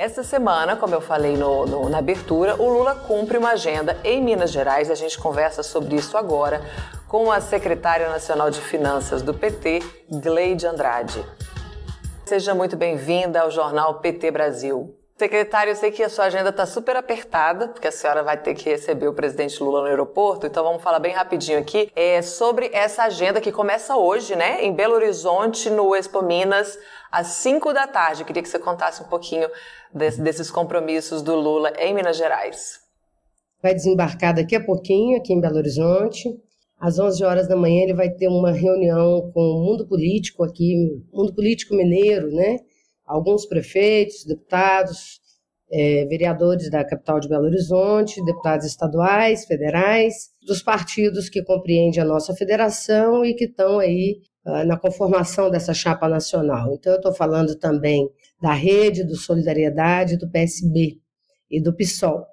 Essa semana, como eu falei no, no, na abertura, o Lula cumpre uma agenda em Minas Gerais. A gente conversa sobre isso agora com a secretária nacional de Finanças do PT, Gleide Andrade. Seja muito bem-vinda ao jornal PT Brasil. Secretário, eu sei que a sua agenda está super apertada, porque a senhora vai ter que receber o presidente Lula no aeroporto, então vamos falar bem rapidinho aqui é, sobre essa agenda que começa hoje, né, em Belo Horizonte, no Expo Minas, às 5 da tarde. Eu queria que você contasse um pouquinho desse, desses compromissos do Lula em Minas Gerais. Vai desembarcar daqui a pouquinho aqui em Belo Horizonte. Às 11 horas da manhã ele vai ter uma reunião com o mundo político aqui, mundo político mineiro, né? alguns prefeitos, deputados, é, vereadores da capital de Belo Horizonte, deputados estaduais, federais, dos partidos que compreendem a nossa federação e que estão aí na conformação dessa chapa nacional. Então, eu estou falando também da rede, do Solidariedade, do PSB e do PSOL.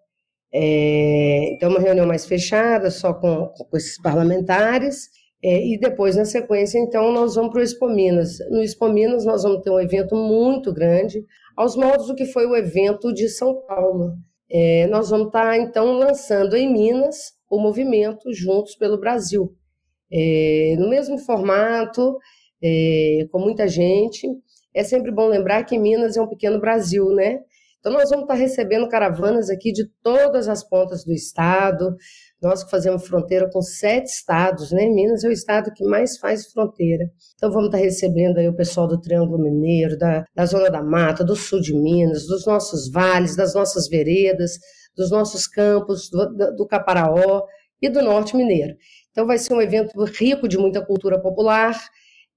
É, então, uma reunião mais fechada, só com, com esses parlamentares, é, e depois, na sequência, então, nós vamos para o Expo Minas. No Expo Minas, nós vamos ter um evento muito grande, aos moldes do que foi o evento de São Paulo. É, nós vamos estar, tá, então, lançando em Minas o movimento Juntos pelo Brasil. É, no mesmo formato, é, com muita gente. É sempre bom lembrar que Minas é um pequeno Brasil, né? Então, nós vamos estar recebendo caravanas aqui de todas as pontas do estado, nós que fazemos fronteira com sete estados, né? Minas é o estado que mais faz fronteira. Então vamos estar recebendo aí o pessoal do Triângulo Mineiro, da, da Zona da Mata, do sul de Minas, dos nossos vales, das nossas veredas, dos nossos campos, do, do Caparaó e do Norte Mineiro. Então vai ser um evento rico de muita cultura popular,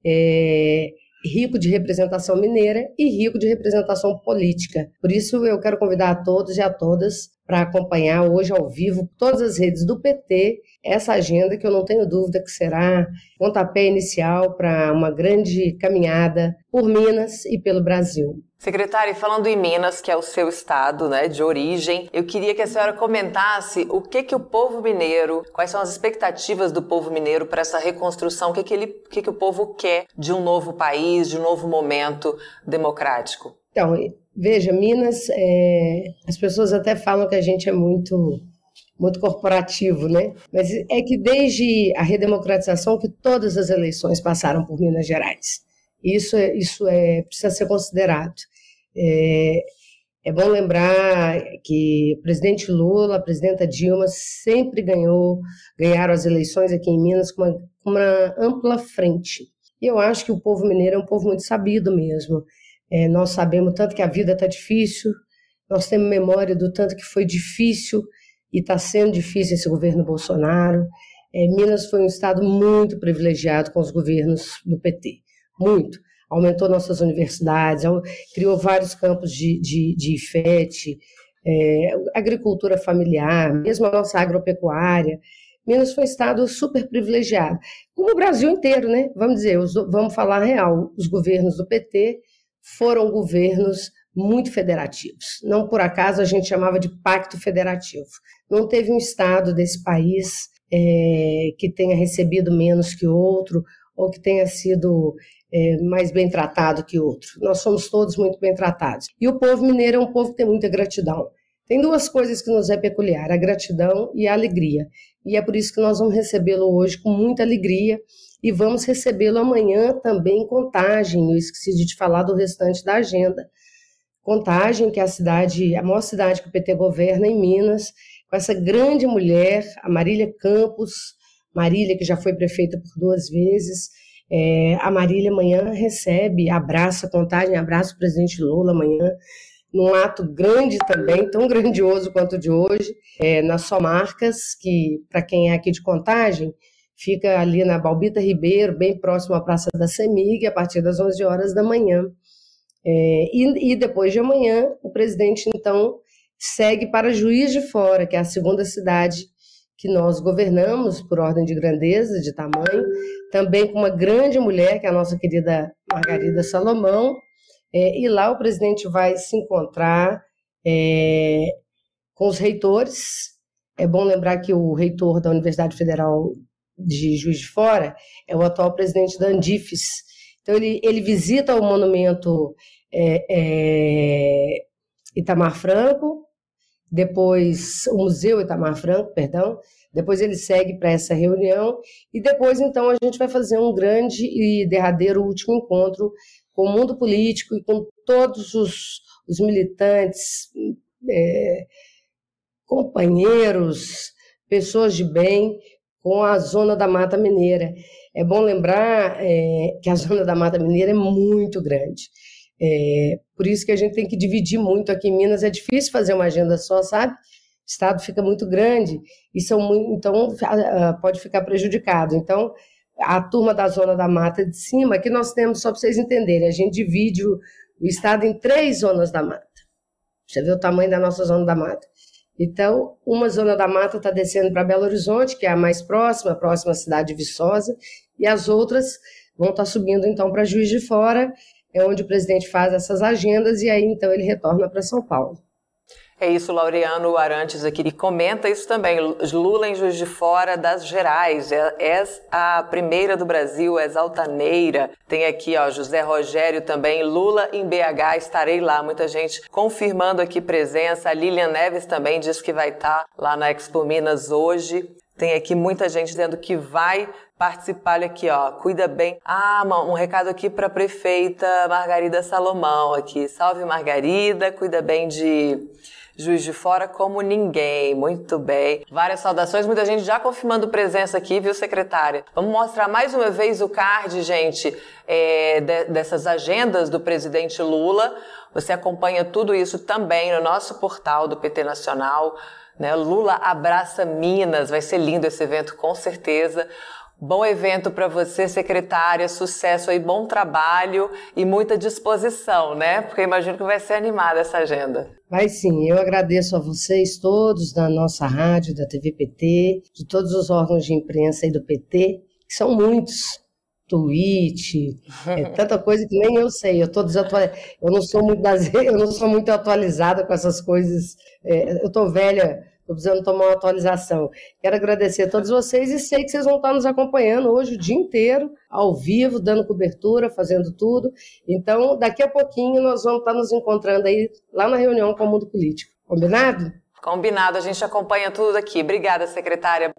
é, rico de representação mineira e rico de representação política. Por isso eu quero convidar a todos e a todas para acompanhar hoje ao vivo todas as redes do PT essa agenda que eu não tenho dúvida que será pontapé inicial para uma grande caminhada por Minas e pelo Brasil. Secretária, falando em Minas, que é o seu estado né, de origem, eu queria que a senhora comentasse o que, que o povo mineiro, quais são as expectativas do povo mineiro para essa reconstrução, o que, que, ele, o que, que o povo quer de um novo país, de um novo momento democrático. Então, veja, Minas, é, as pessoas até falam que a gente é muito muito corporativo, né? Mas é que desde a redemocratização que todas as eleições passaram por Minas Gerais. Isso é, isso é precisa ser considerado. É, é bom lembrar que o presidente Lula, a presidenta Dilma sempre ganhou, ganharam as eleições aqui em Minas com uma, com uma ampla frente. E eu acho que o povo mineiro é um povo muito sabido mesmo. É, nós sabemos tanto que a vida está difícil, nós temos memória do tanto que foi difícil e está sendo difícil esse governo Bolsonaro. É, Minas foi um estado muito privilegiado com os governos do PT, muito. Aumentou nossas universidades, criou vários campos de, de, de IFET, é, agricultura familiar, mesmo a nossa agropecuária. Minas foi um estado super privilegiado, como o Brasil inteiro, né? Vamos dizer, os, vamos falar real, os governos do PT foram governos muito federativos. Não por acaso a gente chamava de pacto federativo. Não teve um estado desse país é, que tenha recebido menos que outro ou que tenha sido é, mais bem tratado que outro. Nós somos todos muito bem tratados. E o povo mineiro é um povo que tem muita gratidão. Tem duas coisas que nos é peculiar: a gratidão e a alegria. E é por isso que nós vamos recebê-lo hoje com muita alegria e vamos recebê-lo amanhã também em Contagem. Eu esqueci de te falar do restante da agenda. Contagem, que é a cidade, a maior cidade que o PT governa em Minas, com essa grande mulher, a Marília Campos, Marília que já foi prefeita por duas vezes. É, a Marília amanhã recebe, abraça Contagem, abraça o presidente Lula amanhã, num ato grande também, tão grandioso quanto o de hoje, é, nas Somarcas, que para quem é aqui de Contagem, fica ali na Balbita Ribeiro, bem próximo à Praça da Semig, a partir das 11 horas da manhã. É, e, e, depois de amanhã, o presidente, então, segue para Juiz de Fora, que é a segunda cidade que nós governamos por ordem de grandeza, de tamanho, também com uma grande mulher, que é a nossa querida Margarida Salomão, é, e lá o presidente vai se encontrar é, com os reitores. É bom lembrar que o reitor da Universidade Federal de Juiz de Fora é o atual presidente da Andifes. Então, ele, ele visita o monumento é, é, Itamar Franco, depois o Museu Itamar Franco, perdão, depois ele segue para essa reunião e depois então a gente vai fazer um grande e derradeiro último encontro com o mundo político e com todos os, os militantes, é, companheiros, pessoas de bem com a zona da Mata Mineira. É bom lembrar é, que a zona da Mata Mineira é muito grande. É, por isso que a gente tem que dividir muito aqui em Minas. É difícil fazer uma agenda só, sabe? O estado fica muito grande e são muito, então pode ficar prejudicado. Então a turma da zona da mata de cima, que nós temos só para vocês entenderem, a gente divide o, o estado em três zonas da mata. Você vê o tamanho da nossa zona da mata. Então, uma zona da mata está descendo para Belo Horizonte, que é a mais próxima, a próxima cidade de Viçosa, e as outras vão estar tá subindo então para Juiz de Fora, é onde o presidente faz essas agendas e aí então ele retorna para São Paulo. É isso, Laureano Arantes aqui e comenta isso também. Lula em Juiz de Fora das Gerais, é, és a primeira do Brasil, és altaneira. Tem aqui, ó, José Rogério também, Lula em BH, estarei lá. Muita gente confirmando aqui presença. A Lilian Neves também diz que vai estar lá na Expo Minas hoje. Tem aqui muita gente dizendo que vai participar. Olha aqui, ó. Cuida bem. Ah, um recado aqui para prefeita Margarida Salomão aqui. Salve Margarida, cuida bem de Juiz de Fora como ninguém. Muito bem. Várias saudações, muita gente já confirmando presença aqui, viu, secretária? Vamos mostrar mais uma vez o card, gente, é, de, dessas agendas do presidente Lula. Você acompanha tudo isso também no nosso portal do PT Nacional. Né? Lula abraça Minas, vai ser lindo esse evento com certeza. Bom evento para você, secretária, sucesso aí, bom trabalho e muita disposição, né? Porque imagino que vai ser animada essa agenda. Vai sim, eu agradeço a vocês todos da nossa rádio, da TV PT, de todos os órgãos de imprensa aí do PT, que são muitos. Tweet, é tanta coisa que nem eu sei. Eu tô desatualizada. Eu não sou muito eu não sou muito atualizada com essas coisas. É, eu tô velha Estou precisando tomar uma atualização. Quero agradecer a todos vocês e sei que vocês vão estar nos acompanhando hoje o dia inteiro, ao vivo, dando cobertura, fazendo tudo. Então, daqui a pouquinho nós vamos estar nos encontrando aí lá na reunião com o mundo político. Combinado? Combinado, a gente acompanha tudo aqui. Obrigada, secretária.